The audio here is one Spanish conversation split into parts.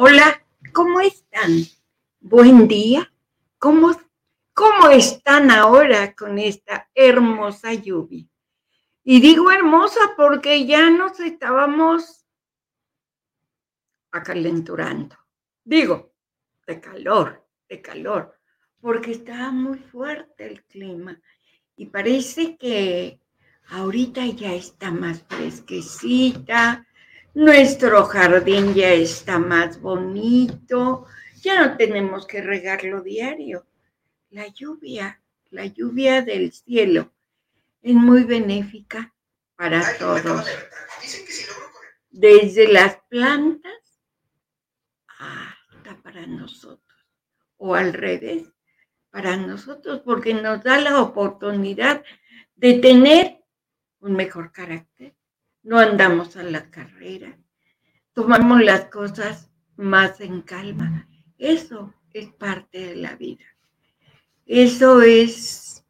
Hola, ¿cómo están? Buen día. ¿Cómo, ¿Cómo están ahora con esta hermosa lluvia? Y digo hermosa porque ya nos estábamos acalenturando. Digo, de calor, de calor, porque estaba muy fuerte el clima. Y parece que ahorita ya está más fresquecita, nuestro jardín ya está más bonito, ya no tenemos que regarlo diario. La lluvia, la lluvia del cielo es muy benéfica para todos. Desde las plantas hasta para nosotros, o al revés, para nosotros, porque nos da la oportunidad de tener un mejor carácter, no andamos a la carrera, tomamos las cosas más en calma. Eso es parte de la vida. Eso es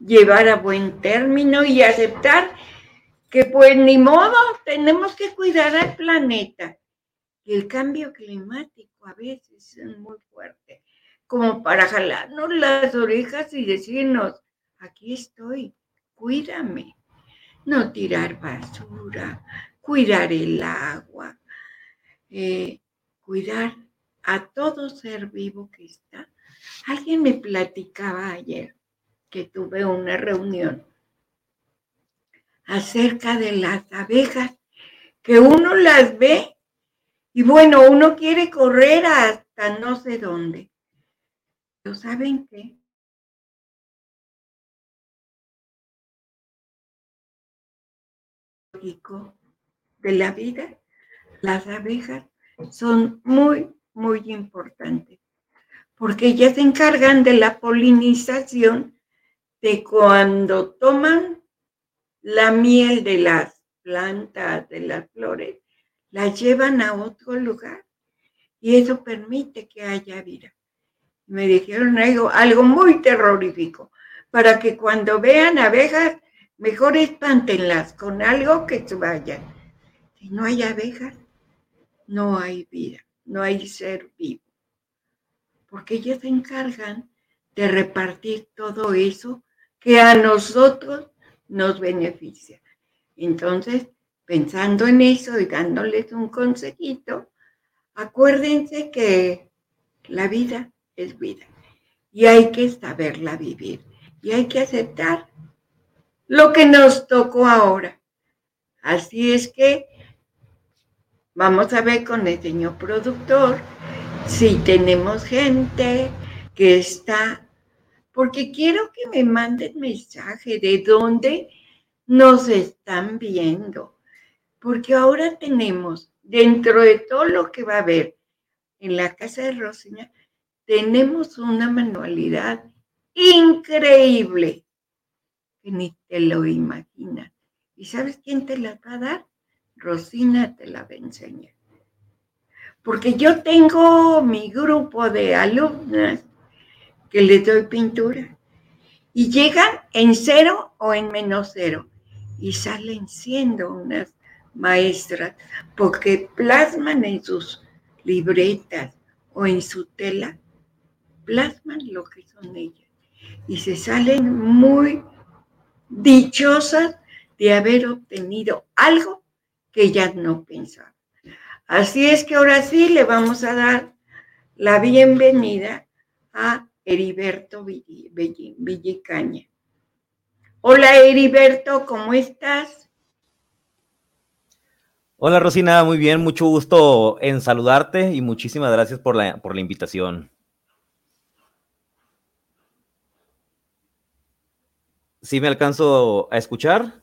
llevar a buen término y aceptar que pues ni modo, tenemos que cuidar al planeta. Y el cambio climático a veces es muy fuerte, como para jalarnos las orejas y decirnos, aquí estoy, cuídame no tirar basura, cuidar el agua, eh, cuidar a todo ser vivo que está. Alguien me platicaba ayer que tuve una reunión acerca de las abejas, que uno las ve y bueno, uno quiere correr hasta no sé dónde. Pero ¿saben qué? de la vida, las abejas son muy, muy importantes, porque ellas se encargan de la polinización de cuando toman la miel de las plantas, de las flores, la llevan a otro lugar y eso permite que haya vida. Me dijeron algo, algo muy terrorífico, para que cuando vean abejas Mejor espántenlas con algo que se vayan. Si no hay abejas, no hay vida, no hay ser vivo. Porque ellas se encargan de repartir todo eso que a nosotros nos beneficia. Entonces, pensando en eso y dándoles un consejito, acuérdense que la vida es vida y hay que saberla vivir y hay que aceptar lo que nos tocó ahora. Así es que vamos a ver con el señor productor si tenemos gente que está, porque quiero que me manden mensaje de dónde nos están viendo, porque ahora tenemos, dentro de todo lo que va a haber en la casa de Rosina, tenemos una manualidad increíble que ni te lo imaginas. ¿Y sabes quién te la va a dar? Rosina te la va a enseñar. Porque yo tengo mi grupo de alumnas que les doy pintura y llegan en cero o en menos cero y salen siendo unas maestras porque plasman en sus libretas o en su tela, plasman lo que son ellas y se salen muy dichosas de haber obtenido algo que ellas no pensaban. Así es que ahora sí le vamos a dar la bienvenida a Heriberto Villicaña. Hola Heriberto, ¿cómo estás? Hola Rosina, muy bien, mucho gusto en saludarte y muchísimas gracias por la, por la invitación. ¿Sí me alcanzo a escuchar?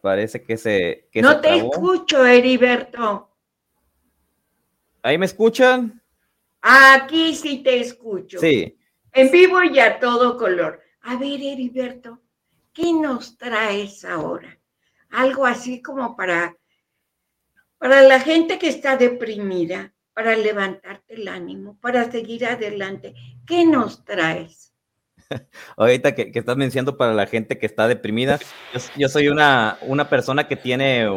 Parece que se... no te escucho, Heriberto. ¿Ahí me escuchan? Aquí sí te escucho. Sí. En vivo y a todo color. A ver, Heriberto, ¿qué nos traes ahora? Algo así como para, para la gente que está deprimida, para levantarte el ánimo, para seguir adelante. ¿Qué nos traes? Ahorita que, estás mencionando para la gente que está deprimida, yo, soy una, una, persona que tiene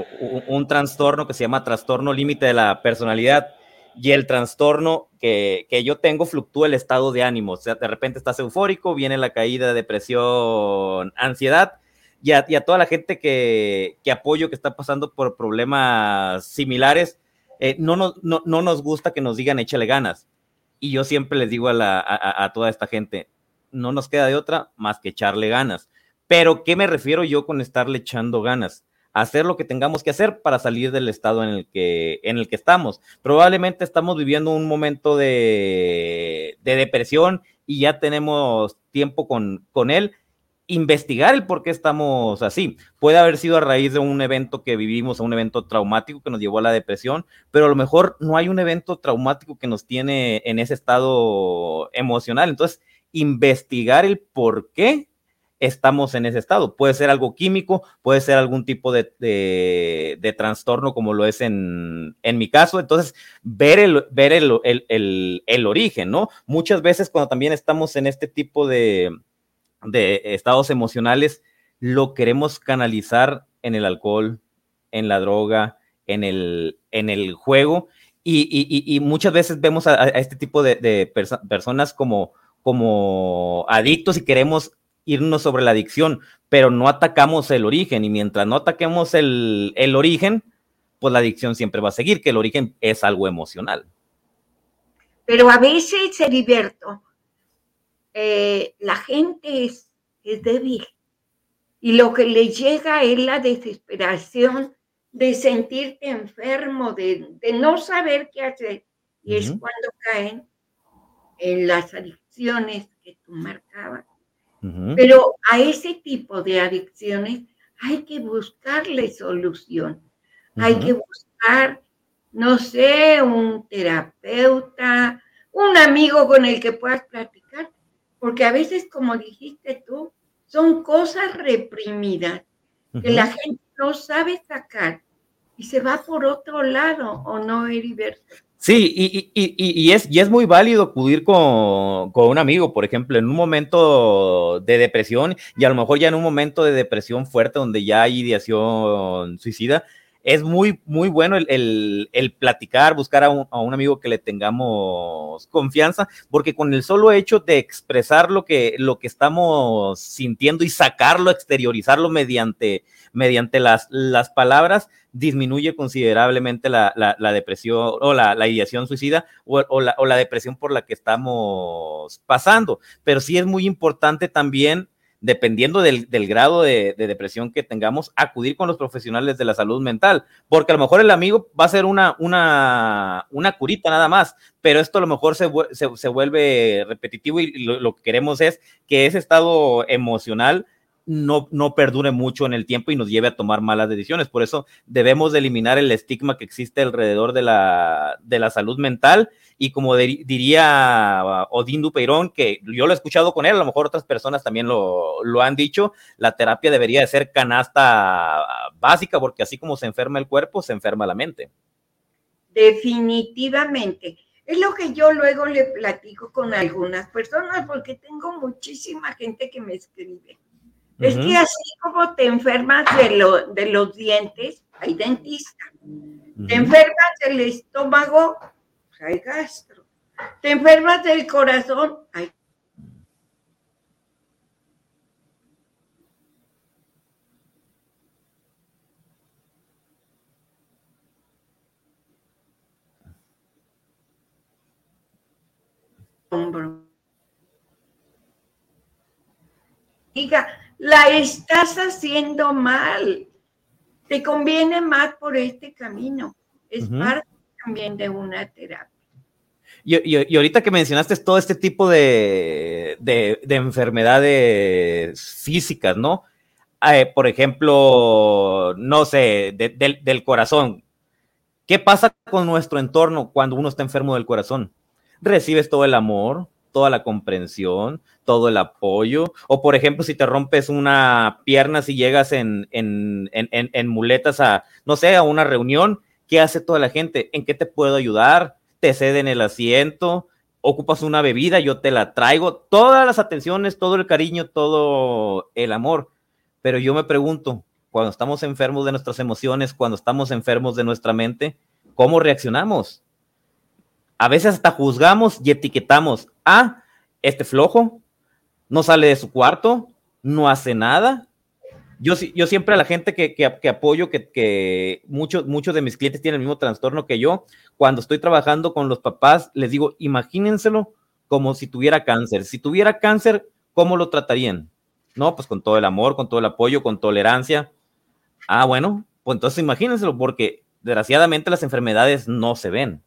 un, trastorno que se llama trastorno límite de la personalidad y el trastorno que, yo tengo fluctúa el estado de ánimo. O sea, de repente estás eufórico, viene la caída, depresión, ansiedad. Y a, toda la gente que, apoyo que está pasando por problemas similares, eh, no, no, no, nos gusta que nos digan échale ganas. Y yo siempre les digo a, a toda esta gente, no nos queda de otra más que echarle ganas. Pero, ¿qué me refiero yo con estarle echando ganas? hacer lo que tengamos que hacer para salir del estado en el que, en el que estamos. Probablemente estamos viviendo un momento de, depresión y ya tenemos tiempo con, con él. Investigar el por qué estamos así. Puede haber sido a raíz de un evento que vivimos, un evento traumático que nos llevó a la depresión, pero a lo mejor no hay un evento traumático que nos tiene en ese estado emocional. Entonces, investigar el por qué estamos en ese estado. Puede ser algo químico, puede ser algún tipo de, de, trastorno como lo es en, en, mi caso. Entonces, ver, el, ver el, el, el, origen, ¿no? Muchas veces cuando también estamos en este tipo de, de estados emocionales, lo queremos canalizar en el alcohol, en la droga, en el, en el juego. Y, y, muchas veces vemos a, este tipo de personas como, como adictos y queremos irnos sobre la adicción, pero no atacamos el origen y mientras no ataquemos el, origen, pues la adicción siempre va a seguir, que el origen es algo emocional. Pero a veces, Heriberto, eh, la gente es, débil y lo que le llega es la desesperación de sentirte enfermo, de, no saber qué hacer. Y es cuando caen en las adicciones que tú marcabas pero a ese tipo de adicciones hay que buscarle solución. Hay que buscar, no sé, un terapeuta, un amigo con el que puedas platicar, porque a veces, como dijiste tú, son cosas reprimidas que la gente no sabe sacar y se va por otro lado, ¿o no, Heriberto? Sí, y, y, y, es, y es muy válido acudir con, con, un amigo, por ejemplo, en un momento de depresión y a lo mejor ya en un momento de depresión fuerte donde ya hay ideación suicida, es muy, muy bueno el, el, platicar, buscar a un, a un, amigo que le tengamos confianza, porque con el solo hecho de expresar lo que, lo que estamos sintiendo y sacarlo, exteriorizarlo mediante, mediante las, las palabras, disminuye considerablemente la, la, depresión o la, la ideación suicida o, o, o la depresión por la que estamos pasando. Pero sí es muy importante también dependiendo del, grado de, depresión que tengamos, acudir con los profesionales de la salud mental, porque a lo mejor el amigo va a ser una, una, una curita nada más, pero esto a lo mejor se, se, vuelve repetitivo y lo, que queremos es que ese estado emocional no, no perdure mucho en el tiempo y nos lleve a tomar malas decisiones. Por eso debemos de eliminar el estigma que existe alrededor de la, de la salud mental y como diría Odín Dupeirón, que yo lo he escuchado con él, a lo mejor otras personas también lo, lo han dicho, la terapia debería de ser canasta básica porque así como se enferma el cuerpo, se enferma la mente. Definitivamente. Es lo que yo luego le platico con algunas personas porque tengo muchísima gente que me escribe es que así como te enfermas de, de los dientes, hay dentista. Te enfermas del estómago, pues, hay gastro. Te enfermas del corazón, hay hombro. Diga, la estás haciendo mal. Te conviene más por este camino. Es parte también de una terapia. Y, ahorita que mencionaste todo este tipo de, enfermedades físicas, ¿no? Eh, por ejemplo, no sé, del corazón. ¿Qué pasa con nuestro entorno cuando uno está enfermo del corazón? Recibes todo el amor, toda la comprensión, todo el apoyo. O por ejemplo, si te rompes una pierna, si llegas en, en, en, en, muletas a, no sé, a una reunión, ¿qué hace toda la gente? ¿En qué te puedo ayudar? Te ceden el asiento, ocupas una bebida, yo te la traigo, todas las atenciones, todo el cariño, todo el amor. Pero yo me pregunto, cuando estamos enfermos de nuestras emociones, cuando estamos enfermos de nuestra mente, ¿cómo reaccionamos? A veces hasta juzgamos y etiquetamos, ah, este flojo, no sale de su cuarto, no hace nada. Yo, yo siempre a la gente que, apoyo, que, que muchos, muchos de mis clientes tienen el mismo trastorno que yo, cuando estoy trabajando con los papás, les digo, imagínenselo como si tuviera cáncer. Si tuviera cáncer, ¿cómo lo tratarían? No, pues con todo el amor, con todo el apoyo, con tolerancia. Ah, bueno, pues entonces imagínenselo, porque desgraciadamente las enfermedades no se ven,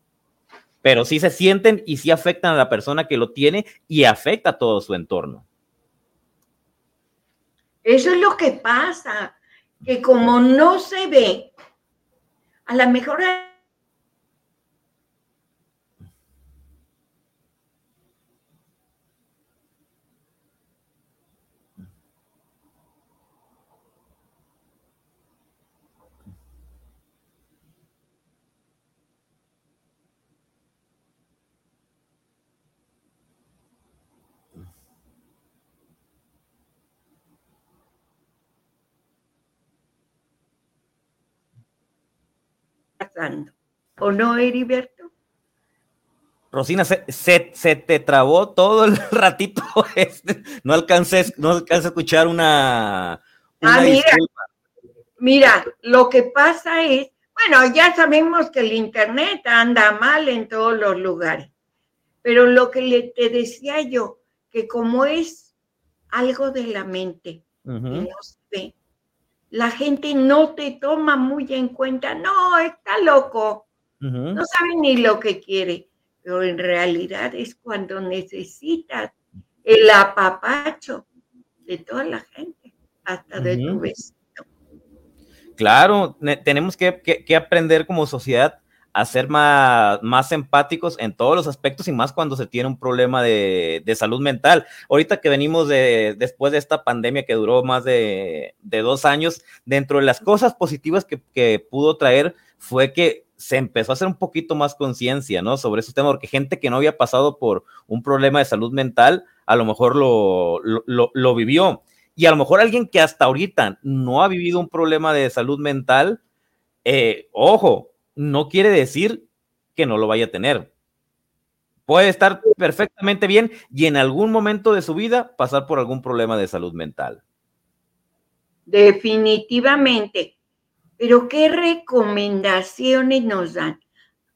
pero sí se sienten y sí afectan a la persona que lo tiene y afecta a todo su entorno. Eso es lo que pasa, que como no se ve, a lo mejor ¿O no, Heriberto? Rosina, se, se, te trabó todo el ratito. Este. No alcancé, no alcancé a escuchar una. ah, mira, mira, lo que pasa es, bueno, ya sabemos que el Internet anda mal en todos los lugares, pero lo que le, te decía yo, que como es algo de la mente, no se ve, la gente no te toma muy en cuenta, no, está loco, no sabe ni lo que quiere, pero en realidad es cuando necesitas el apapacho de toda la gente, hasta de tu vecino. Claro, tenemos que, que aprender como sociedad a ser más, más empáticos en todos los aspectos y más cuando se tiene un problema de, de salud mental. Ahorita que venimos de, después de esta pandemia que duró más de, de dos años, dentro de las cosas positivas que, que, pudo traer fue que se empezó a hacer un poquito más conciencia, ¿no? Sobre esos temas, porque gente que no había pasado por un problema de salud mental, a lo mejor lo, lo, lo vivió. Y a lo mejor alguien que hasta ahorita no ha vivido un problema de salud mental, eh, ojo, no quiere decir que no lo vaya a tener. Puede estar perfectamente bien y en algún momento de su vida pasar por algún problema de salud mental. Definitivamente. Pero ¿qué recomendaciones nos dan?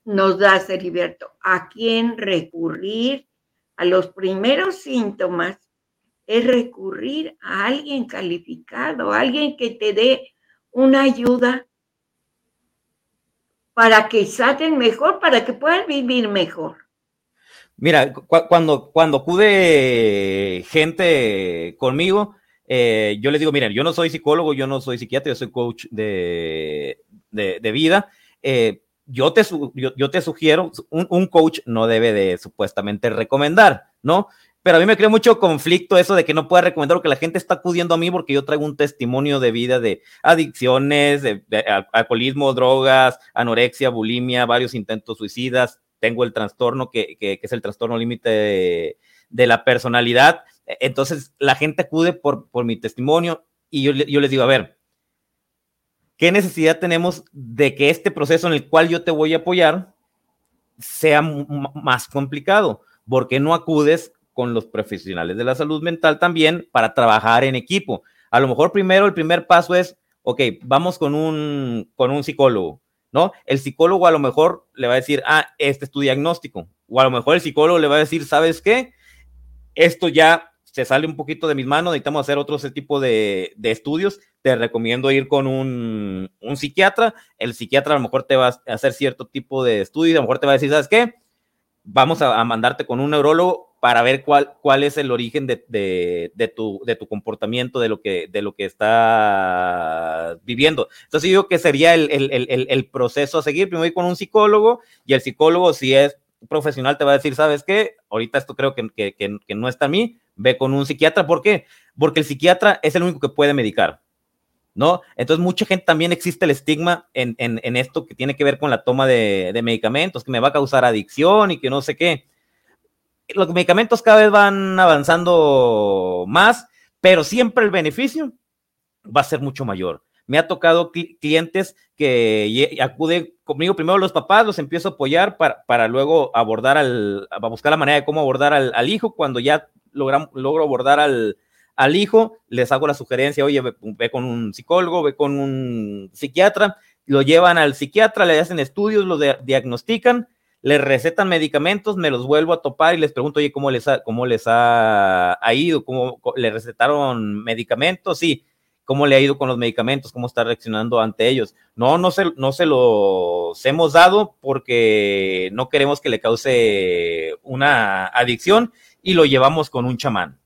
Nos da Heriberto. ¿A quién recurrir? A los primeros síntomas es recurrir a alguien calificado, alguien que te dé una ayuda para que salten mejor, para que puedan vivir mejor. Mira, cuando, cuando acude gente conmigo, eh, yo les digo, miren, yo no soy psicólogo, yo no soy psiquiatra, yo soy coach de, de, vida. Eh, yo, te, yo, te sugiero, un, un, coach no debe de supuestamente recomendar, ¿no? Pero a mí me crea mucho conflicto eso de que no pueda recomendar que la gente está acudiendo a mí porque yo traigo un testimonio de vida de adicciones, de, alcoholismo, drogas, anorexia, bulimia, varios intentos suicidas. Tengo el trastorno que, es el trastorno límite de, la personalidad. Entonces la gente acude por, por mi testimonio y yo, yo les digo, a ver, ¿qué necesidad tenemos de que este proceso en el cual yo te voy a apoyar sea más complicado? ¿Por qué no acudes con los profesionales de la salud mental también para trabajar en equipo. A lo mejor primero el primer paso es, ok, vamos con un, con un psicólogo, ¿no? El psicólogo a lo mejor le va a decir, ah, este es tu diagnóstico. O a lo mejor el psicólogo le va a decir, ¿sabes qué? Esto ya se sale un poquito de mis manos, necesitamos hacer otro tipo de, de estudios. Te recomiendo ir con un, un psiquiatra. El psiquiatra a lo mejor te va a hacer cierto tipo de estudios, a lo mejor te va a decir, ¿sabes qué? Vamos a, a mandarte con un neurólogo para ver cuál, cuál es el origen de, de, tu, de tu comportamiento, de lo que, de lo que estás viviendo. Entonces yo digo que sería el, el, el, proceso a seguir. Primero ir con un psicólogo y el psicólogo, si es profesional, te va a decir, ¿sabes qué? Ahorita esto creo que, que, que, no está a mí, ve con un psiquiatra. ¿Por qué? Porque el psiquiatra es el único que puede medicar. ¿no? Entonces, mucha gente también existe el estigma en, en, esto que tiene que ver con la toma de, medicamentos, que me va a causar adicción y que no sé qué los medicamentos cada vez van avanzando más, pero siempre el beneficio va a ser mucho mayor. Me ha tocado clientes que acuden conmigo, primero los papás, los empiezo a apoyar para, para luego abordar al, a buscar la manera de cómo abordar al, al hijo. Cuando ya logran, logro abordar al, al hijo, les hago la sugerencia, oye, ve, ve, con un psicólogo, ve con un psiquiatra, lo llevan al psiquiatra, le hacen estudios, lo diagnostican les recetan medicamentos, me los vuelvo a topar y les pregunto, oye, ¿cómo les ha, cómo les ha, ido? ¿Cómo le recetaron medicamentos? Sí, ¿cómo le ha ido con los medicamentos? ¿Cómo está reaccionando ante ellos? No, no se, no se los hemos dado porque no queremos que le cause una adicción y lo llevamos con un chamán.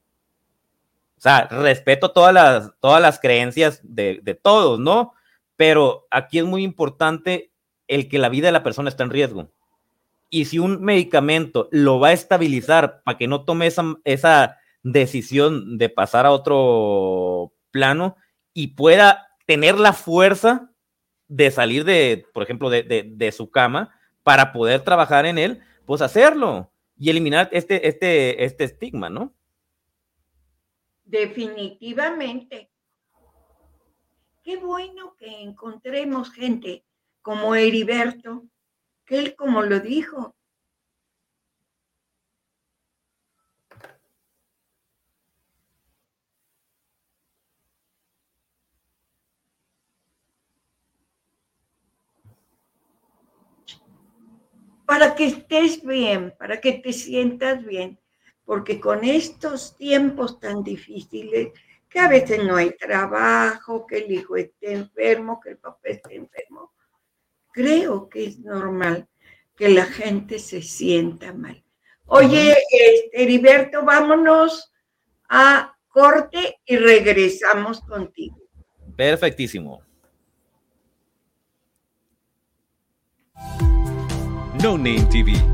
O sea, respeto todas las, todas las creencias de, de todos, ¿no? Pero aquí es muy importante el que la vida de la persona está en riesgo y si un medicamento lo va a estabilizar para que no tome esa, esa decisión de pasar a otro plano y pueda tener la fuerza de salir de, por ejemplo, de, de, su cama para poder trabajar en él, pues hacerlo y eliminar este, este, este estigma, ¿no? Definitivamente. Qué bueno que encontremos gente como Heriberto, que él como lo dijo. Para que estés bien, para que te sientas bien, porque con estos tiempos tan difíciles, que a veces no hay trabajo, que el hijo esté enfermo, que el papá esté enfermo, creo que es normal que la gente se sienta mal. Oye, este, Heriberto, vámonos a corte y regresamos contigo. Perfectísimo. No Name TV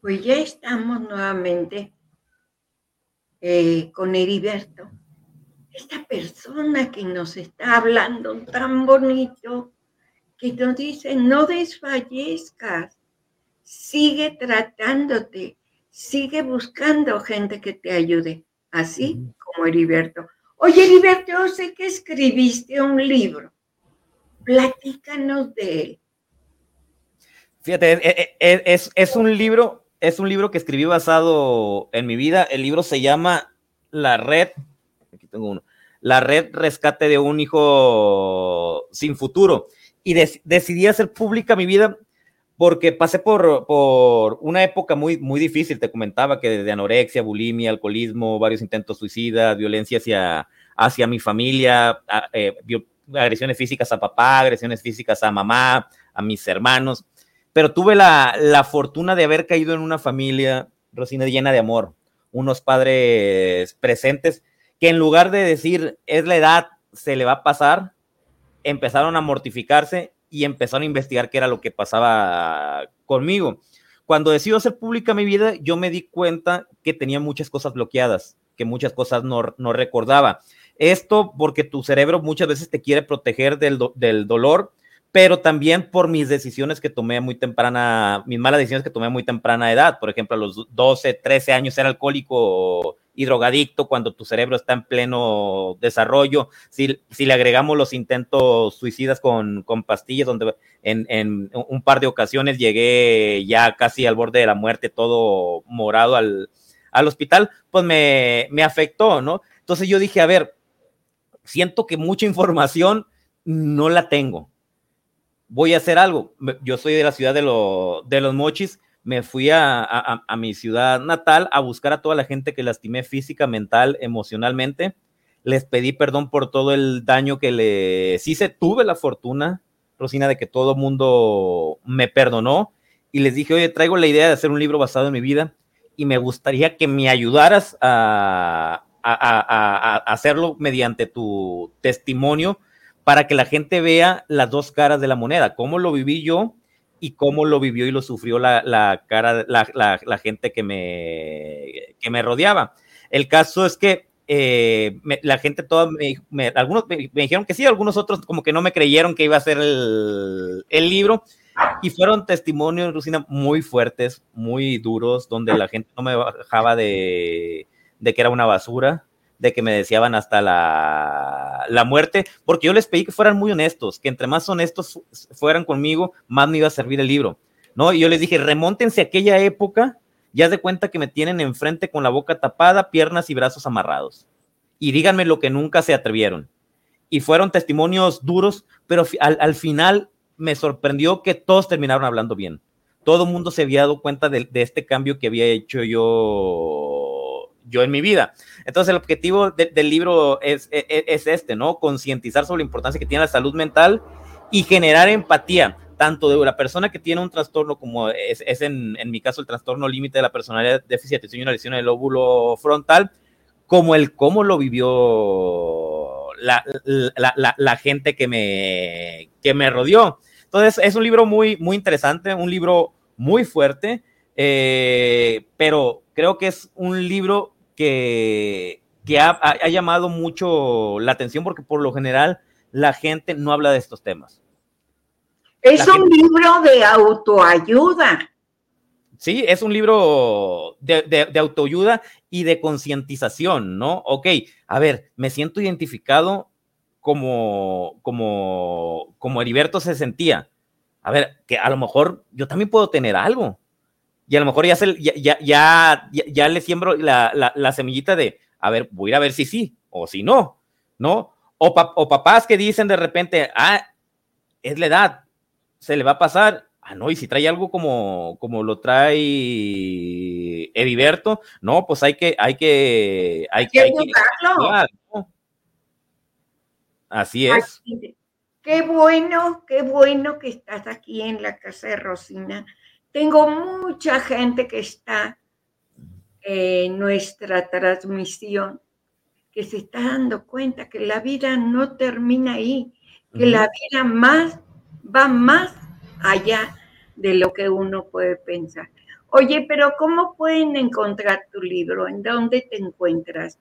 Pues ya estamos nuevamente eh, con Heriberto, esta persona que nos está hablando tan bonito, que nos dice, no desfallezcas, sigue tratándote, sigue buscando gente que te ayude, así como Heriberto. Oye, Heriberto, yo sé que escribiste un libro. Platícanos de él. Fíjate, es, es, un libro, es un libro que escribí basado en mi vida. El libro se llama La Red. Aquí tengo uno. La Red Rescate de un Hijo Sin Futuro. Y decidí hacer pública mi vida porque pasé por, por una época muy, muy difícil. Te comentaba que desde anorexia, bulimia, alcoholismo, varios intentos suicidas, violencia hacia, hacia mi familia, eh, agresiones físicas a papá, agresiones físicas a mamá, a mis hermanos pero tuve la, fortuna de haber caído en una familia, Rosina, llena de amor, unos padres presentes que en lugar de decir es la edad, se le va a pasar, empezaron a mortificarse y empezaron a investigar qué era lo que pasaba conmigo. Cuando decido hacer pública mi vida, yo me di cuenta que tenía muchas cosas bloqueadas, que muchas cosas no, no recordaba. Esto porque tu cerebro muchas veces te quiere proteger del, del dolor pero también por mis decisiones que tomé muy temprana, mis malas decisiones que tomé muy temprana edad. Por ejemplo, a los 12, 13 años ser alcohólico y drogadicto cuando tu cerebro está en pleno desarrollo. Si, si le agregamos los intentos suicidas con, con pastillas, donde en, en, un par de ocasiones llegué ya casi al borde de la muerte, todo morado al, al hospital, pues me, me afectó, ¿no? Entonces yo dije, a ver, siento que mucha información no la tengo voy a hacer algo. Yo soy de la ciudad de, de los mochis, me fui a, mi ciudad natal a buscar a toda la gente que lastimé física, mental, emocionalmente. Les pedí perdón por todo el daño que les hice. Tuve la fortuna, Rosina, de que todo mundo me perdonó y les dije, oye, traigo la idea de hacer un libro basado en mi vida y me gustaría que me ayudaras a, a hacerlo mediante tu testimonio para que la gente vea las dos caras de la moneda, cómo lo viví yo y cómo lo vivió y lo sufrió la, cara, la, gente que me, que me rodeaba. El caso es que eh, la gente toda, me, algunos me, dijeron que sí, algunos otros como que no me creyeron que iba a ser el, el libro. Y fueron testimonios, Lucina, muy fuertes, muy duros, donde la gente no me bajaba de, de que era una basura, de que me deseaban hasta la, la, muerte, porque yo les pedí que fueran muy honestos, que entre más honestos fueran conmigo, más me iba a servir el libro, ¿no? Y yo les dije, remóntense a aquella época, ya de cuenta que me tienen enfrente con la boca tapada, piernas y brazos amarrados, y díganme lo que nunca se atrevieron. Y fueron testimonios duros, pero al, al final me sorprendió que todos terminaron hablando bien. Todo el mundo se había dado cuenta de, de este cambio que había hecho yo yo en mi vida. Entonces el objetivo del libro es, e, e, es, este, ¿no? Concientizar sobre la importancia que tiene la salud mental y generar empatía, tanto de la persona que tiene un trastorno como es, es en, en, mi caso el trastorno límite de la personalidad, déficit de atención y una lesión del lóbulo frontal, como el cómo lo vivió la, la, la, la, gente que me, que me rodeó. Entonces es un libro muy, muy interesante, un libro muy fuerte, eh, pero creo que es un libro que, que ha, llamado mucho la atención porque por lo general la gente no habla de estos temas. Es un libro de autoayuda. Sí, es un libro de, de, autoayuda y de concientización, ¿no? Ok, a ver, me siento identificado como, como, como Heriberto se sentía. A ver, que a lo mejor yo también puedo tener algo y a lo mejor ya, se, ya, ya, ya, le siembro la, la, semillita de, a ver, voy a ir a ver si sí o si no, ¿no? O, o papás que dicen de repente, ah, es la edad, se le va a pasar, ah, no, y si trae algo como, como lo trae Ediberto, no, pues hay que, hay que, hay que, hay que Así es. Qué bueno, qué bueno que estás aquí en la casa de Rosina tengo mucha gente que está en nuestra transmisión que se está dando cuenta que la vida no termina ahí, que la vida más va más allá de lo que uno puede pensar. Oye, pero ¿cómo pueden encontrar tu libro? ¿En dónde te encuentras?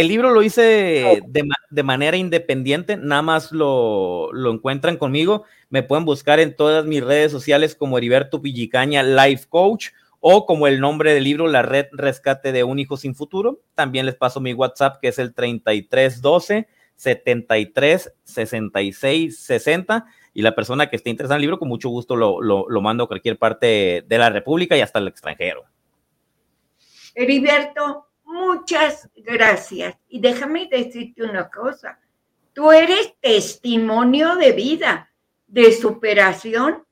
El libro lo hice de, manera independiente, nada más lo, lo, encuentran conmigo. Me pueden buscar en todas mis redes sociales como Heriberto Villicaña Life Coach o como el nombre del libro, La Red Rescate de un Hijo Sin Futuro. También les paso mi WhatsApp que es el 3312 73 66 60 y la persona que esté interesada en el libro, con mucho gusto lo, lo, mando a cualquier parte de la República y hasta el extranjero. Heriberto, muchas gracias. Y déjame decirte una cosa, tú eres testimonio de vida, de superación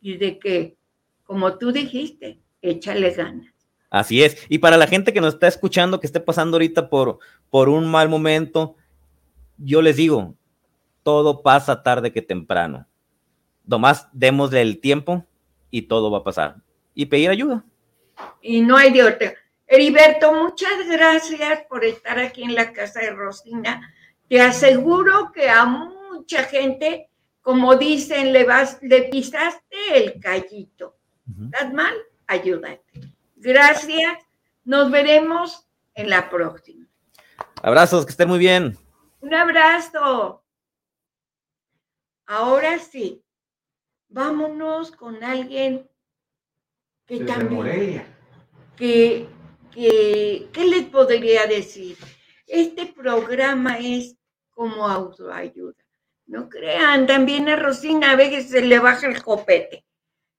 y de que, como tú dijiste, échale ganas. Así es. Y para la gente que nos está escuchando, que esté pasando ahorita por, por un mal momento, yo les digo, todo pasa tarde que temprano. Nomás démosle el tiempo y todo va a pasar. Y pedir ayuda. Y no hay de otra. Heriberto, muchas gracias por estar aquí en la casa de Rosina. Te aseguro que a mucha gente, como dicen, le, vas, le pisaste el callito. ¿Estás mal? Ayúdate. Gracias. Nos veremos en la próxima. Abrazos, que estén muy bien. Un abrazo. Ahora sí, vámonos con alguien que también, que, ¿qué les podría decir? Este programa es como autoayuda. No crean, también a Rosina a veces se le baja el copete.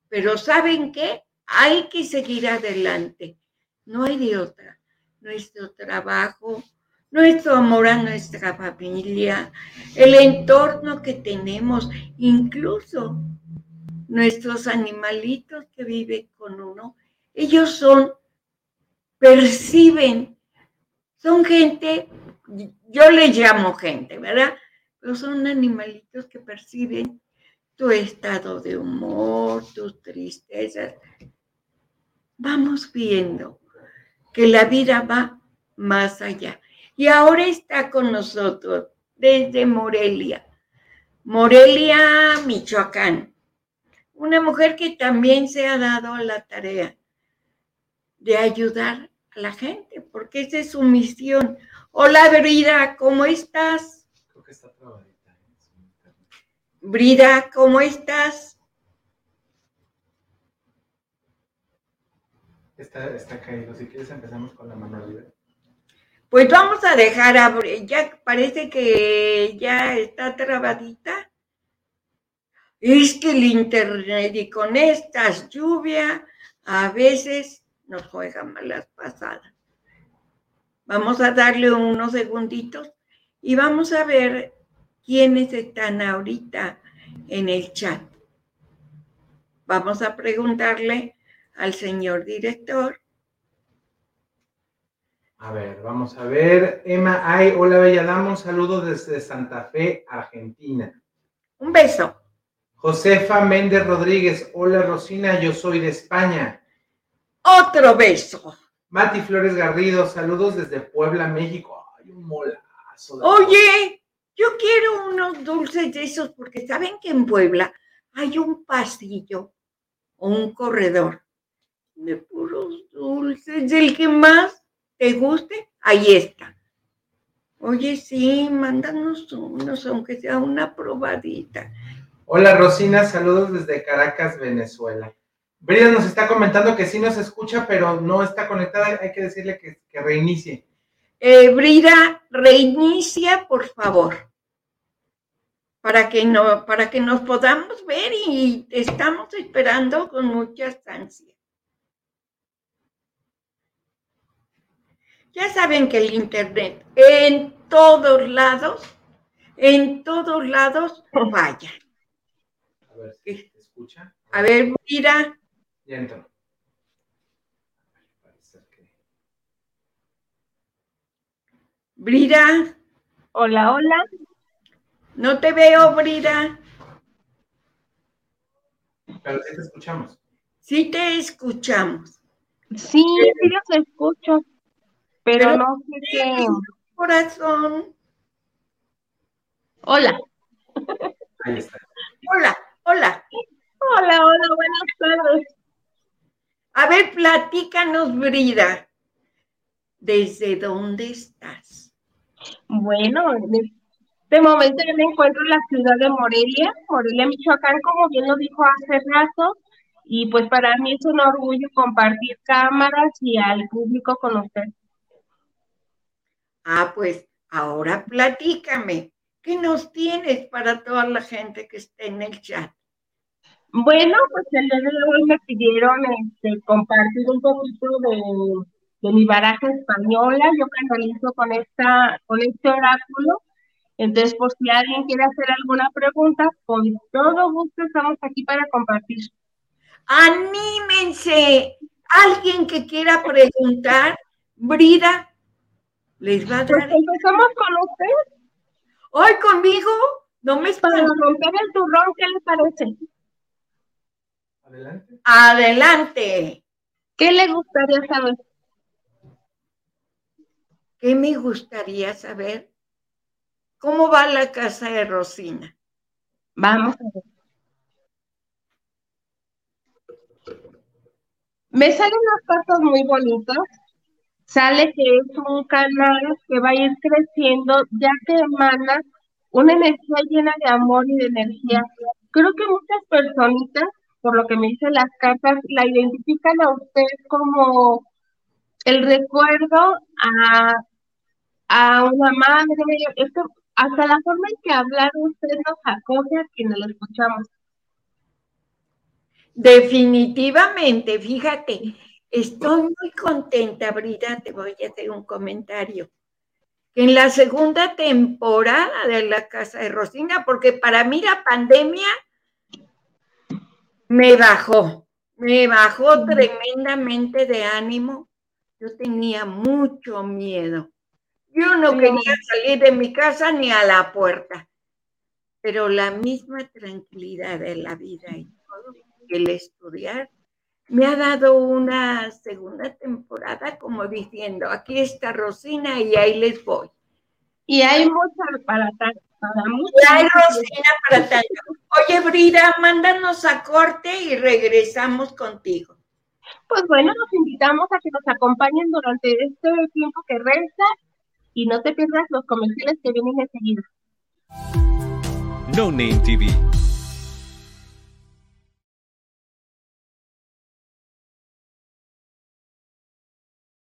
Pero ¿saben qué? Hay que seguir adelante. No hay de otra. Nuestro trabajo, nuestro amor a nuestra familia, el entorno que tenemos, incluso nuestros animalitos que viven con uno, ellos son, perciben, son gente, yo les llamo gente, ¿verdad? Pero son animalitos que perciben tu estado de humor, tus tristezas. Vamos viendo que la vida va más allá. Y ahora está con nosotros desde Morelia, Morelia, Michoacán. Una mujer que también se ha dado la tarea de ayudar a la gente, porque esa es su misión. Hola, Brida, ¿cómo estás? Creo que está trabadita. Brida, ¿cómo estás? Está, está caído. Si quieres empezamos con la manualidad. Pues vamos a dejar a ya parece que ya está trabadita. Es que el internet y con estas lluvias a veces nos juegan malas pasadas. Vamos a darle unos segunditos y vamos a ver quiénes están ahorita en el chat. Vamos a preguntarle al señor director a ver, vamos a ver. Emma Ay, hola Bella Dama, un saludo desde Santa Fe, Argentina. Un beso. Josefa Méndez Rodríguez, hola Rosina, yo soy de España. Otro beso. Mati Flores Garrido, saludos desde Puebla, México. Ay, un molazo. Oye, yo quiero unos dulces de esos porque saben que en Puebla hay un pasillo o un corredor de puros dulces, del que más te guste, ahí está. Oye, sí, mándanos unos, aunque sea una probadita. Hola Rosina, saludos desde Caracas, Venezuela. Brida nos está comentando que sí nos escucha, pero no está conectada. Hay que decirle que, reinicie. Eh, Brida, reinicia, por favor. Para que, no, para que nos podamos ver y estamos esperando con mucha ansias. Ya saben que el Internet en todos lados, en todos lados falla. A ver, ¿se escucha? A ver, mira. Ya entró. Brida. Hola, hola. No te veo, Brida. Pero sí te escuchamos. Sí te escuchamos. Sí, sí los escucho. Pero, no sé qué. Corazón. Hola. Ahí está. Hola, hola. Hola, hola, buenas tardes. A ver, platícanos, Brida. ¿Desde dónde estás? Bueno, en este momento yo me encuentro en la ciudad de Morelia, Morelia, Michoacán, como bien lo dijo hace rato, y pues para mí es un orgullo compartir cámaras y al público con usted. Ah, pues ahora platícame, ¿qué nos tienes para toda la gente que esté en el chat? Bueno, pues el día de hoy me pidieron este, compartir un poquito de, de mi baraja española. Yo canalizo con esta, con este oráculo. Entonces, por si alguien quiere hacer alguna pregunta, con todo gusto estamos aquí para compartir. Anímense. Alguien que quiera preguntar, Brida, les va a Pues dar. empezamos con usted Hoy conmigo, no me para espantes. romper el turrón, ¿qué le parece? Adelante. Adelante. ¿Qué le gustaría saber? ¿Qué me gustaría saber? ¿Cómo va la casa de Rosina? Vamos a ver. Me salen unas cartas muy bonitas. Sale que es un canal que va a ir creciendo, ya que emana una energía llena de amor y de energía. Creo que muchas personitas, por lo que me dicen las cartas, la identifican a usted como el recuerdo a, a una madre. Es que hasta la forma en que hablar usted nos acoge a quienes lo escuchamos. Definitivamente, fíjate, estoy muy contenta, Brida, te voy a hacer un comentario. En la segunda temporada de La Casa de Rosina, porque para mí la pandemia me bajó, me bajó tremendamente de ánimo. Yo tenía mucho miedo. Yo no quería salir de mi casa ni a la puerta, pero la misma tranquilidad de la vida y todo, el estudiar, me ha dado una segunda temporada como diciendo, aquí está Rosina y ahí les voy. Y hay mucha para, ta- para mucha Y hay Rosina para tanto. Oye, Brida, mándanos a corte y regresamos contigo. Pues bueno, los invitamos a que nos acompañen durante este tiempo que resta y no te pierdas los comerciales que vienen enseguida. No Name TV.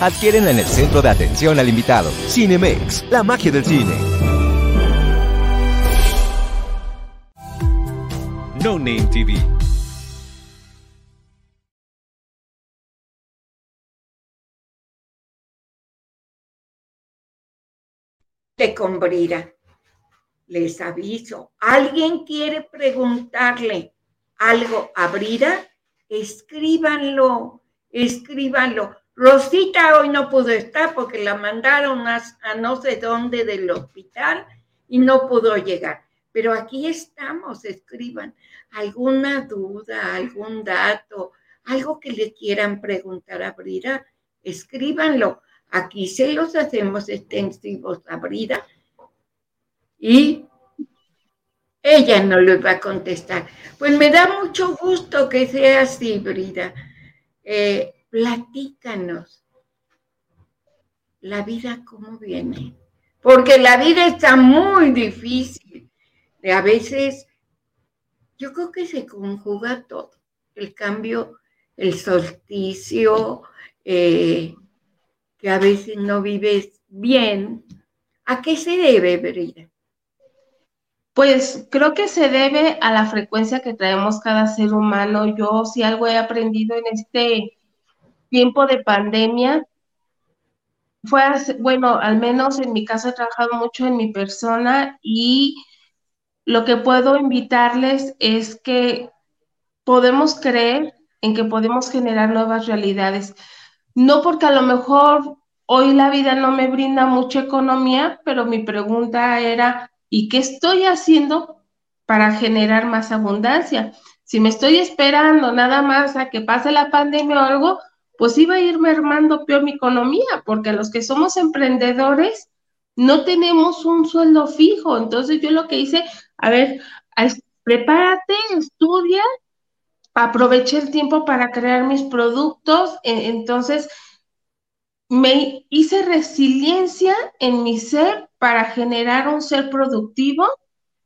Adquiérenla en el centro de atención al invitado. Cinemex, la magia del cine. No Name TV. Te con Brida. Les aviso, ¿alguien quiere preguntarle algo a Brida? Escríbanlo, escríbanlo. Rosita hoy no pudo estar porque la mandaron a, no sé dónde del hospital y no pudo llegar. Pero aquí estamos, escriban alguna duda, algún dato, algo que le quieran preguntar a Brida, escríbanlo. Aquí se los hacemos extensivos a Brida y ella no les va a contestar. Pues me da mucho gusto que sea así, Brida. Eh, platícanos la vida cómo viene. Porque la vida está muy difícil. A veces, yo creo que se conjuga todo. El cambio, el solsticio, eh, que a veces no vives bien. ¿A qué se debe, Brida? Pues creo que se debe a la frecuencia que traemos cada ser humano. Yo si algo he aprendido en este tiempo de pandemia, fue, bueno, al menos en mi caso he trabajado mucho en mi persona y lo que puedo invitarles es que podemos creer en que podemos generar nuevas realidades. No porque a lo mejor hoy la vida no me brinda mucha economía, pero mi pregunta era, ¿y qué estoy haciendo para generar más abundancia? Si me estoy esperando nada más a que pase la pandemia o algo, pues iba a ir mermando peor mi economía, porque los que somos emprendedores no tenemos un sueldo fijo. Entonces yo lo que hice, a ver, prepárate, estudia, aproveché el tiempo para crear mis productos, e, entonces me hice resiliencia en mi ser para generar un ser productivo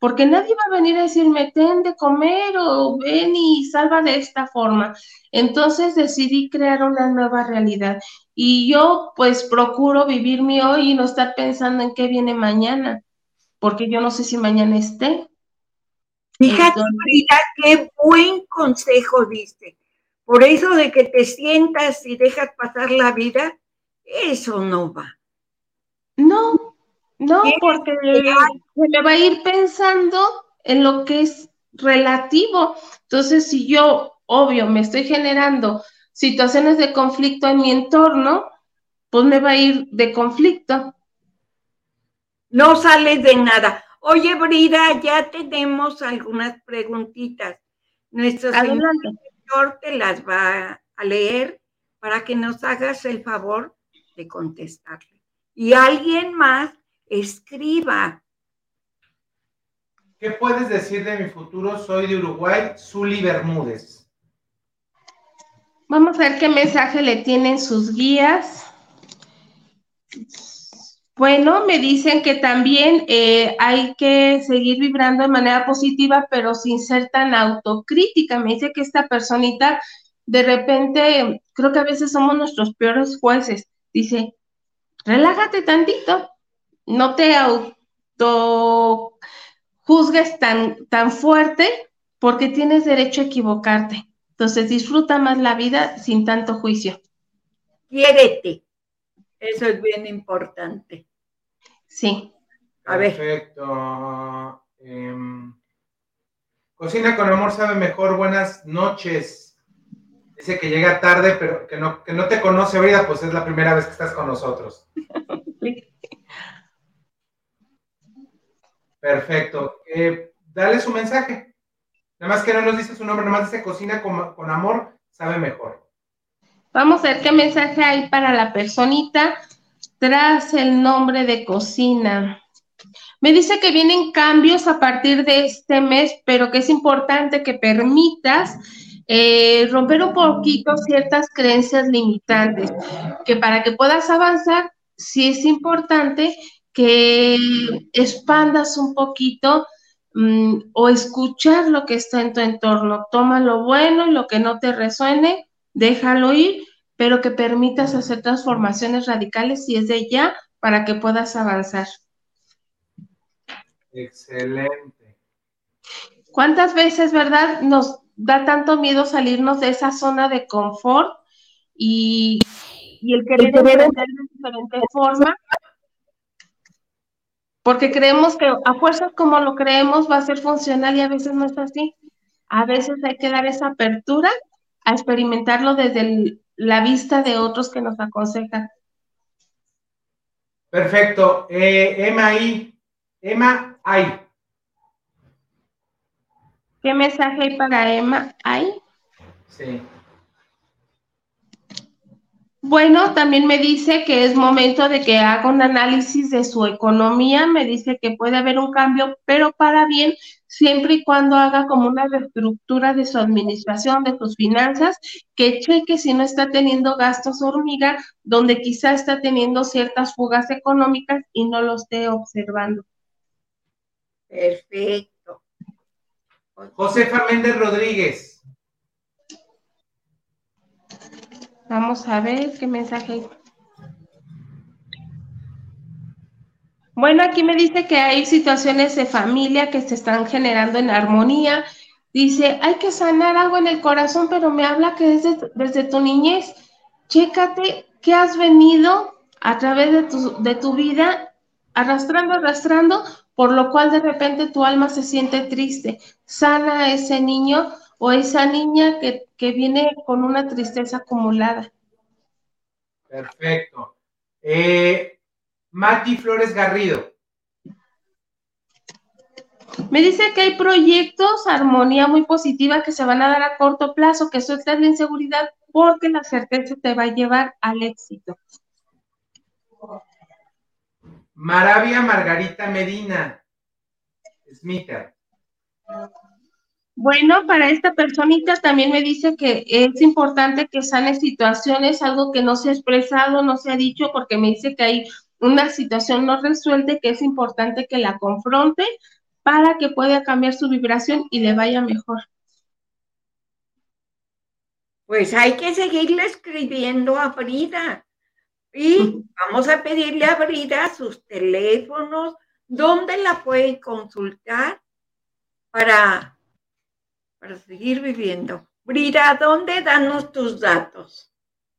porque nadie va a venir a decirme, ten de comer o ven y salva de esta forma. Entonces decidí crear una nueva realidad y yo pues procuro vivir mi hoy y no estar pensando en qué viene mañana, porque yo no sé si mañana esté. Fíjate, Frida, qué buen consejo diste. Por eso de que te sientas y dejas pasar la vida, eso no va. No, no, porque se me va a ir pensando en lo que es relativo. Entonces, si yo, obvio, me estoy generando situaciones de conflicto en mi entorno, pues me va a ir de conflicto. No sale de nada. Oye, Brida, ya tenemos algunas preguntitas. Nuestro señor te las va a leer para que nos hagas el favor de contestarle. Y alguien más escriba. ¿Qué puedes decir de mi futuro? Soy de Uruguay, Zuli Bermúdez. Vamos a ver qué mensaje le tienen sus guías. Bueno, me dicen que también eh, hay que seguir vibrando de manera positiva, pero sin ser tan autocrítica. Me dice que esta personita, de repente, creo que a veces somos nuestros peores jueces. Dice, relájate tantito, no te auto juzgues tan, tan fuerte porque tienes derecho a equivocarte. Entonces disfruta más la vida sin tanto juicio. Quiérete. Eso es bien importante. Sí. A Perfecto. Em, cocina con amor sabe mejor. Buenas noches. Dice que llega tarde, pero que no, que no te conoce, vida, pues es la primera vez que estás con nosotros. Perfecto. Eh, dale su mensaje. Nada más que no nos dice su nombre, nada más dice cocina con, amor, sabe mejor. Vamos a ver qué mensaje hay para la personita tras el nombre de cocina. Me dice que vienen cambios a partir de este mes, pero que es importante que permitas eh, romper un poquito ciertas creencias limitantes, que para que puedas avanzar, sí es importante que expandas un poquito mm, o escuchar lo que está en tu entorno. Toma lo bueno y lo que no te resuene, déjalo ir, pero que permitas hacer transformaciones radicales si es de ya para que puedas avanzar. Excelente. ¿Cuántas veces, verdad, nos da tanto miedo salirnos de esa zona de confort y, el querer emprender de diferente forma porque creemos que a fuerzas como lo creemos va a ser funcional y a veces no es así. A veces hay que dar esa apertura a experimentarlo desde la vista de otros que nos aconsejan. Perfecto. Eh, Emma I. Emma I. ¿Qué mensaje hay para Emma I? Sí. Bueno, también me dice que es momento de que haga un análisis de su economía, me dice que puede haber un cambio, pero para bien, siempre y cuando haga como una reestructura de su administración, de sus finanzas, que cheque si no está teniendo gastos hormiga, donde quizá está teniendo ciertas fugas económicas y no lo esté observando. Perfecto. José Méndez Rodríguez. Vamos a ver qué mensaje hay. Bueno, aquí me dice que hay situaciones de familia que se están generando en armonía. Dice, hay que sanar algo en el corazón, pero me habla que desde, desde tu niñez, chécate que has venido a través de tu, de tu vida arrastrando, arrastrando, por lo cual de repente tu alma se siente triste. Sana a ese niño o esa niña que, viene con una tristeza acumulada. Perfecto. Eh, Mati Flores Garrido. Me dice que hay proyectos, armonía muy positiva que se van a dar a corto plazo, que sueltas la inseguridad porque la certeza te va a llevar al éxito. Maravia Margarita Medina. Smita. Bueno, para esta personita también me dice que es importante que sane situaciones, algo que no se ha expresado, no se ha dicho, porque me dice que hay una situación no resuelta que es importante que la confronte para que pueda cambiar su vibración y le vaya mejor. Pues hay que seguirle escribiendo a Frida. Y vamos a pedirle a Brida sus teléfonos, dónde la puede consultar para para seguir viviendo. Brida, ¿dónde danos tus datos?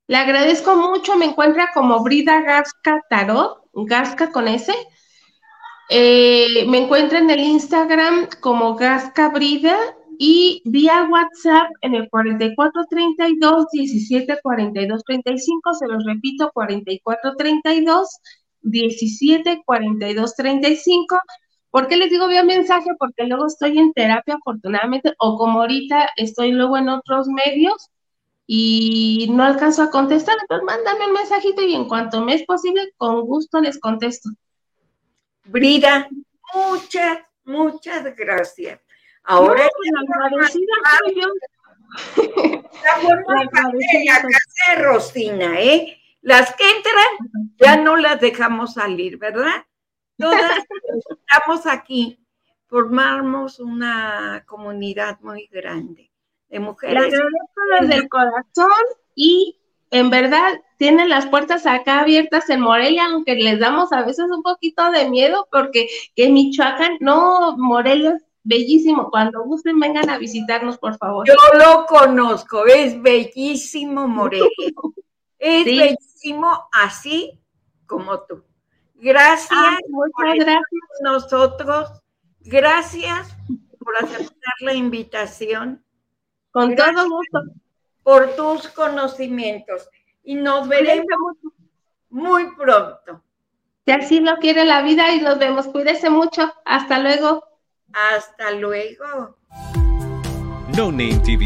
Le agradezco mucho, me encuentra como Brida Gasca Tarot, Gasca con S. Eh, me encuentra en el Instagram como Gasca Brida y vía WhatsApp en el 4432 174235, se los repito, 4432 174235 ¿Por qué les digo vía mensaje? Porque luego estoy en terapia, afortunadamente, o como ahorita estoy luego en otros medios y no alcanzo a contestar, entonces mándame un mensajito y en cuanto me es posible, con gusto les contesto. Brida, muchas, muchas gracias. Ahora no, pues, agradecida soy yo. La casa de Rosina, ¿eh? Las que entran ya no las dejamos salir, ¿verdad? Todas estamos aquí, formamos una comunidad muy grande de mujeres. Le agradezco desde el corazón y en verdad tienen las puertas acá abiertas en Morelia, aunque les damos a veces un poquito de miedo porque que Michoacán, no, Morelia es bellísimo. Cuando gusten, vengan a visitarnos, por favor. Yo lo conozco, es bellísimo Morelia. es bellísimo así como tú. Gracias. muchas gracias. Nosotros, gracias por aceptar la invitación. Con todo gusto. Por tus conocimientos. Y nos veremos muy pronto. Si así lo quiere la vida y nos vemos. Cuídese mucho. Hasta luego. Hasta luego. No Name TV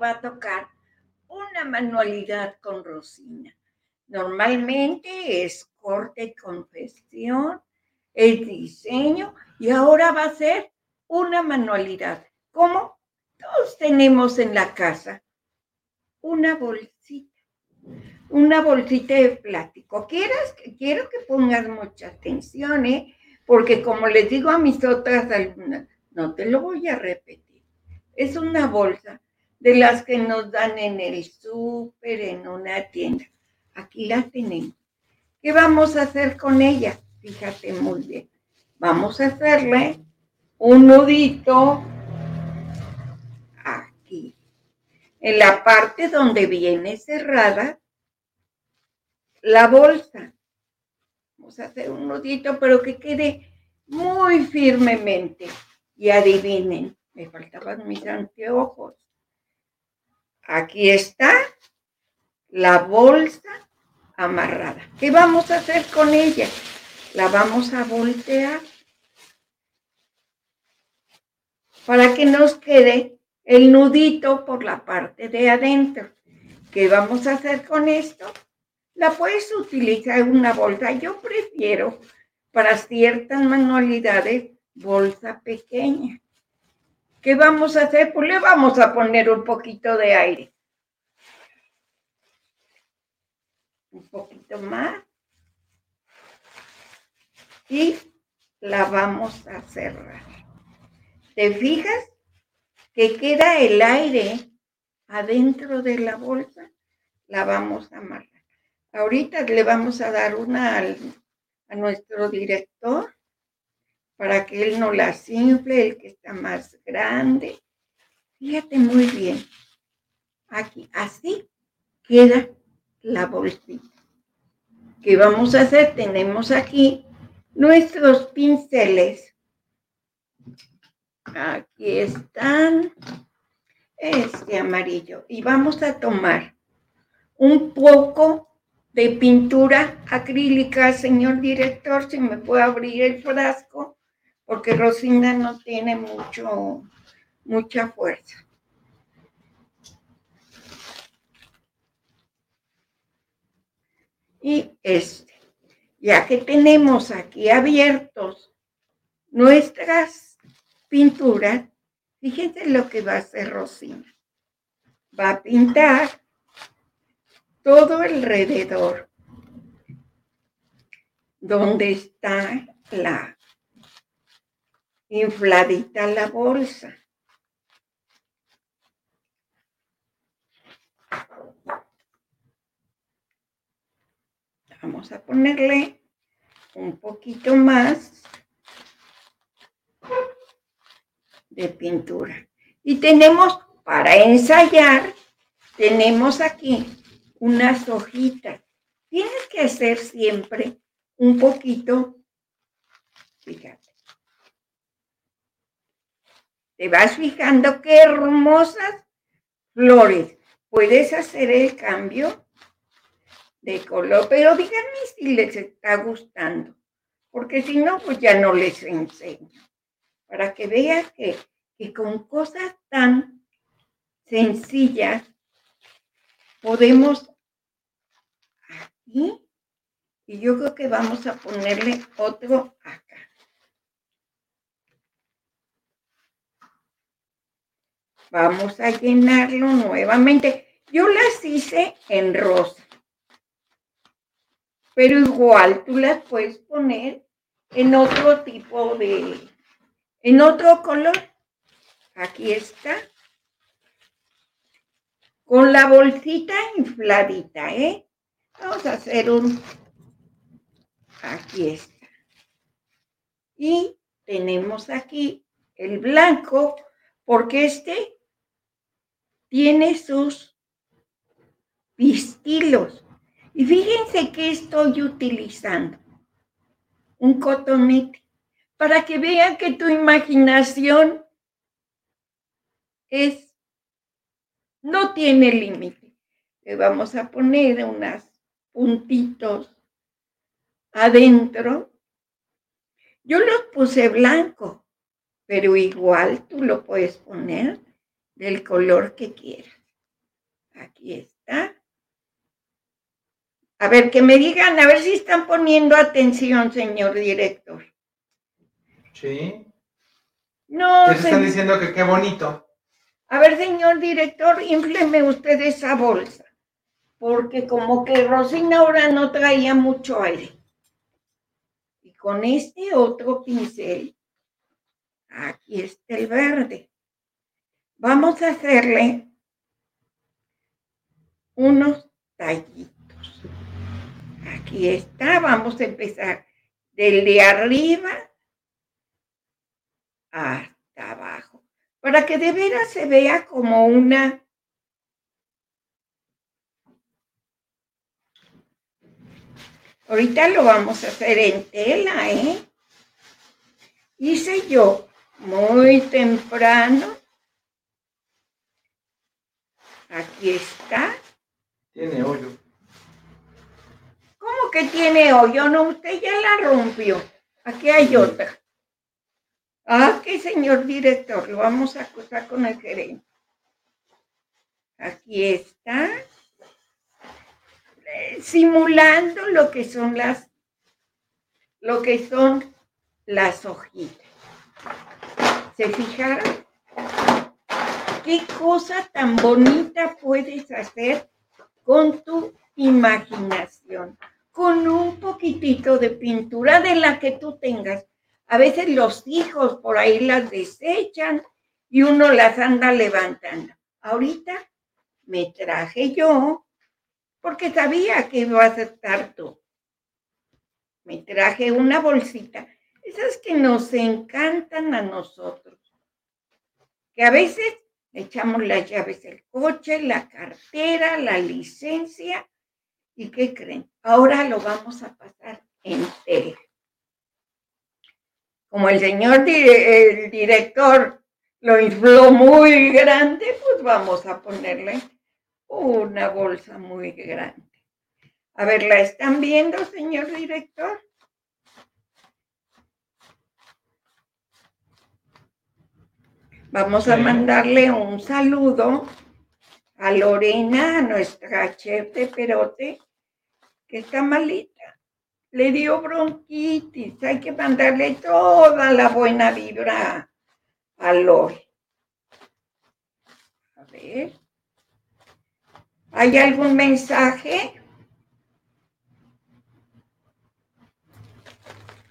va a tocar una manualidad con Rosina. Normalmente es corte y confección, el diseño y ahora va a ser una manualidad. Como todos tenemos en la casa una bolsita, una bolsita de plástico. Quiero que pongas mucha atención, ¿eh? porque como les digo a mis otras alumnas, no te lo voy a repetir. Es una bolsa de las que nos dan en el súper, en una tienda. Aquí la tenemos. ¿Qué vamos a hacer con ella? Fíjate muy bien. Vamos a hacerle un nudito aquí. En la parte donde viene cerrada la bolsa. Vamos a hacer un nudito, pero que quede muy firmemente. Y adivinen, me faltaban mis anteojos. Aquí está la bolsa amarrada. ¿Qué vamos a hacer con ella? La vamos a voltear para que nos quede el nudito por la parte de adentro. ¿Qué vamos a hacer con esto? La puedes utilizar una bolsa. Yo prefiero para ciertas manualidades bolsa pequeña. ¿Qué vamos a hacer? Pues le vamos a poner un poquito de aire. Un poquito más. Y la vamos a cerrar. ¿Te fijas? Que queda el aire adentro de la bolsa. La vamos a amarrar. Ahorita le vamos a dar una a nuestro director para que él no las infle, el que está más grande. Fíjate muy bien. Aquí, así queda la bolsita. ¿Qué vamos a hacer? Tenemos aquí nuestros pinceles. Aquí están. Este amarillo. Y vamos a tomar un poco de pintura acrílica, señor director, si me puede abrir el frasco porque Rosina no tiene mucho, mucha fuerza. Y este, ya que tenemos aquí abiertos nuestras pinturas, fíjense lo que va a hacer Rosina. Va a pintar todo alrededor donde está la infladita la bolsa. Vamos a ponerle un poquito más de pintura. Y tenemos, para ensayar, tenemos aquí unas hojitas. Tienes que hacer siempre un poquito, fíjate, te vas fijando qué hermosas flores. Puedes hacer el cambio de color, pero díganme si les está gustando, porque si no, pues ya no les enseño. Para que vean que, que con cosas tan sencillas podemos aquí, y yo creo que vamos a ponerle otro acá. Vamos a llenarlo nuevamente. Yo las hice en rosa. Pero igual tú las puedes poner en otro tipo de, en otro color. Aquí está. Con la bolsita infladita, ¿eh? Vamos a hacer un, aquí está. Y tenemos aquí el blanco, porque este tiene sus pistilos. Y fíjense que estoy utilizando un cotonete para que vean que tu imaginación es, no tiene límite. Le vamos a poner unos puntitos adentro. Yo los puse blanco, pero igual tú lo puedes poner del color que quieras. Aquí está. A ver, que me digan, a ver si están poniendo atención, señor director. Sí. No, ¿Qué están diciendo que qué bonito? A ver, señor director, infleme usted esa bolsa, porque como que Rosina ahora no traía mucho aire. Y con este otro pincel, aquí está el verde. Vamos a hacerle unos tallitos. Aquí está, vamos a empezar del de arriba hasta abajo para que de veras se vea como una Ahorita lo vamos a hacer en tela, ¿eh? Hice yo muy temprano. Aquí está. Tiene hoyo. ¿Cómo que tiene hoyo? No, usted ya la rompió. Aquí hay otra. Ah, que señor director, lo vamos a acusar con el gerente. Aquí está. Eh, simulando lo que son las, lo que son las hojitas. ¿Se fijaron? ¿Qué cosa tan bonita puedes hacer con tu imaginación? Con un poquitito de pintura de la que tú tengas. A veces los hijos por ahí las desechan y uno las anda levantando. Ahorita me traje yo porque sabía que ibas a estar tú. Me traje una bolsita, esas que nos encantan a nosotros, que a veces echamos las llaves del coche, la cartera, la licencia, ¿y qué creen? Ahora lo vamos a pasar en tela. Como el señor el director lo infló muy grande, pues vamos a ponerle una bolsa muy grande. A ver, ¿la están viendo, señor director? Vamos a mandarle un saludo a Lorena, a nuestra chef de perote, que está malita. Le dio bronquitis. Hay que mandarle toda la buena vibra a Lore. A ver. ¿Hay algún mensaje?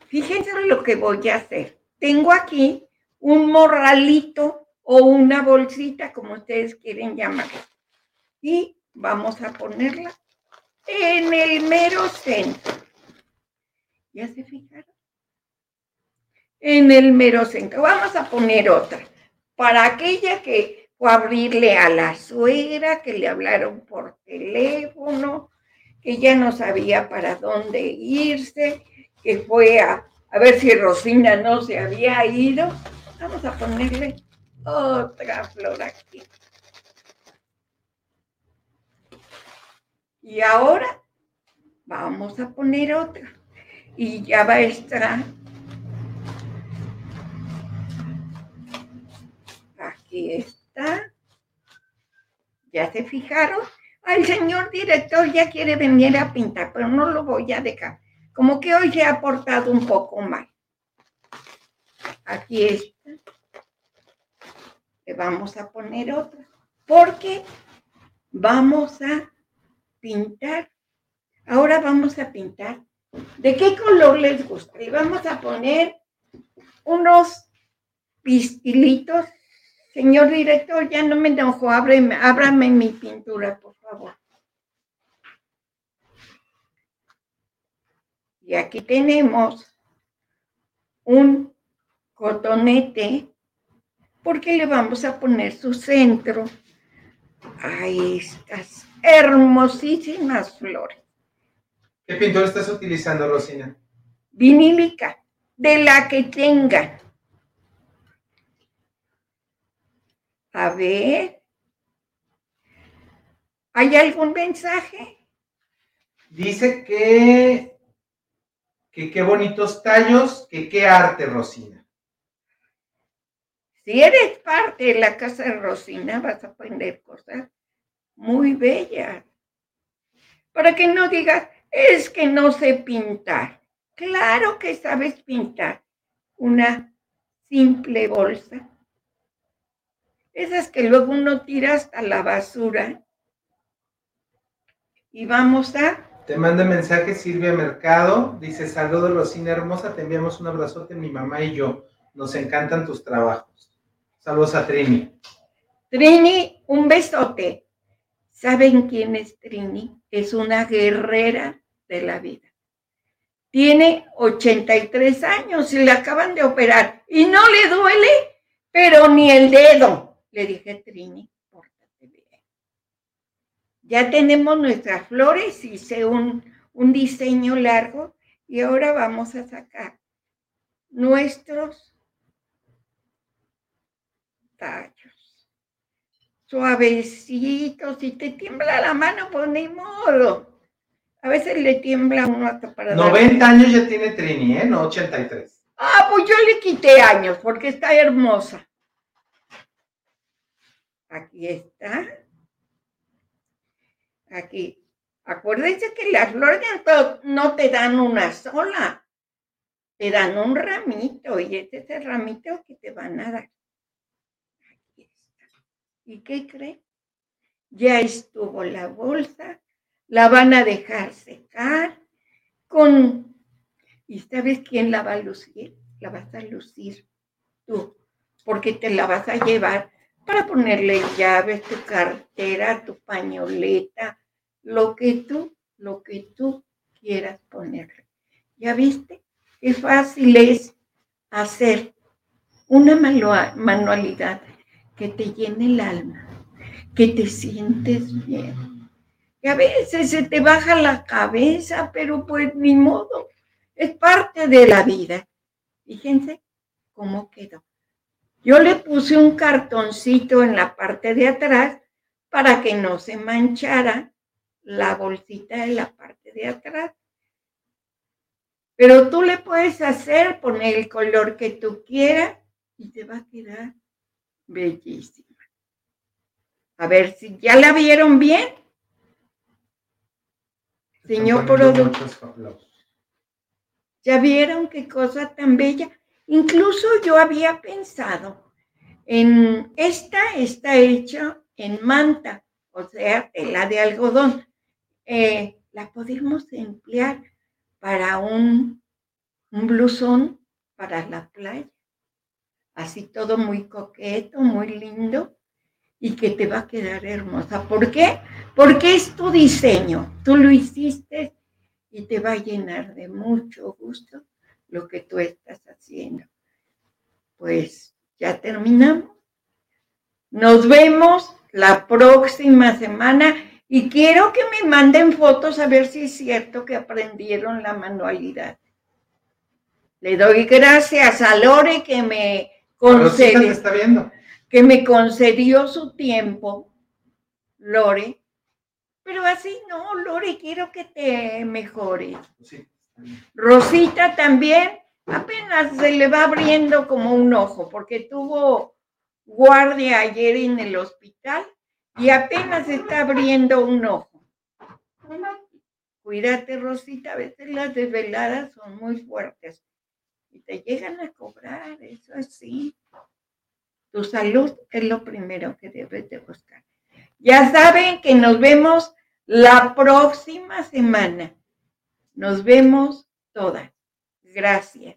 Fíjense lo que voy a hacer. Tengo aquí un morralito o una bolsita, como ustedes quieren llamarla. Y vamos a ponerla en el mero centro. ¿Ya se fijaron? En el mero centro. Vamos a poner otra. Para aquella que fue a abrirle a la suegra, que le hablaron por teléfono, que ya no sabía para dónde irse, que fue a, a ver si Rosina no se había ido. Vamos a ponerle otra flor aquí. Y ahora vamos a poner otra. Y ya va a estar. Aquí está. ¿Ya se fijaron? El señor director ya quiere venir a pintar, pero no lo voy a dejar. Como que hoy se ha portado un poco mal. Aquí está. Le vamos a poner otra, porque vamos a pintar. Ahora vamos a pintar. ¿De qué color les gusta? Le vamos a poner unos pistilitos. Señor director, ya no me enojo, ábreme, ábrame mi pintura, por favor. Y aquí tenemos un cotonete, porque le vamos a poner su centro a estas hermosísimas flores. ¿Qué pintura estás utilizando, Rosina? Vinílica, de la que tenga. A ver. ¿Hay algún mensaje? Dice que, que qué bonitos tallos, que qué arte, Rosina. Si eres parte de la casa de Rosina, vas a aprender cosas muy bellas. Para que no digas, es que no sé pintar. Claro que sabes pintar. Una simple bolsa. Esas que luego uno tira hasta la basura. Y vamos a... Te manda mensaje Silvia Mercado. Dice, saludos Rosina hermosa, te enviamos un abrazote mi mamá y yo. Nos encantan tus trabajos. Saludos a Trini. Trini, un besote. ¿Saben quién es Trini? Es una guerrera de la vida. Tiene 83 años y le acaban de operar y no le duele, pero ni el dedo. Le dije, Trini, pórtate bien. Ya tenemos nuestras flores, hice un, un diseño largo y ahora vamos a sacar nuestros tallos suavecitos, si te tiembla la mano, pues ni modo. A veces le tiembla uno hasta para... 90 años ya tiene Trini, ¿eh? No 83. Ah, pues yo le quité años porque está hermosa. Aquí está. Aquí. Acuérdense que las flores no te dan una sola, te dan un ramito y este es el ramito que te van a dar. ¿Y qué cree? Ya estuvo la bolsa, la van a dejar secar con... ¿Y sabes quién la va a lucir? La vas a lucir tú, porque te la vas a llevar para ponerle llaves, tu cartera, tu pañoleta, lo que tú, lo que tú quieras ponerle. ¿Ya viste? Qué fácil es hacer una manualidad que te llene el alma, que te sientes bien. Y a veces se te baja la cabeza, pero pues ni modo, es parte de la vida. Fíjense cómo quedó. Yo le puse un cartoncito en la parte de atrás para que no se manchara la bolsita de la parte de atrás. Pero tú le puedes hacer, poner el color que tú quieras y te va a quedar Bellísima. A ver si ya la vieron bien. Señor productor. Ya vieron qué cosa tan bella. Incluso yo había pensado en esta está hecha en manta, o sea, tela de algodón. Eh, la podemos emplear para un, un blusón para la playa así todo muy coqueto, muy lindo y que te va a quedar hermosa. ¿Por qué? Porque es tu diseño, tú lo hiciste y te va a llenar de mucho gusto lo que tú estás haciendo. Pues ya terminamos. Nos vemos la próxima semana y quiero que me manden fotos a ver si es cierto que aprendieron la manualidad. Le doy gracias a Lore que me está viendo. que me concedió su tiempo, Lore, pero así no, Lore, quiero que te mejores. Rosita también apenas se le va abriendo como un ojo, porque tuvo guardia ayer en el hospital y apenas está abriendo un ojo. Cuídate, Rosita, a veces las desveladas son muy fuertes y te llegan a cobrar, eso así. Tu salud es lo primero que debes de buscar. Ya saben que nos vemos la próxima semana. Nos vemos todas. Gracias.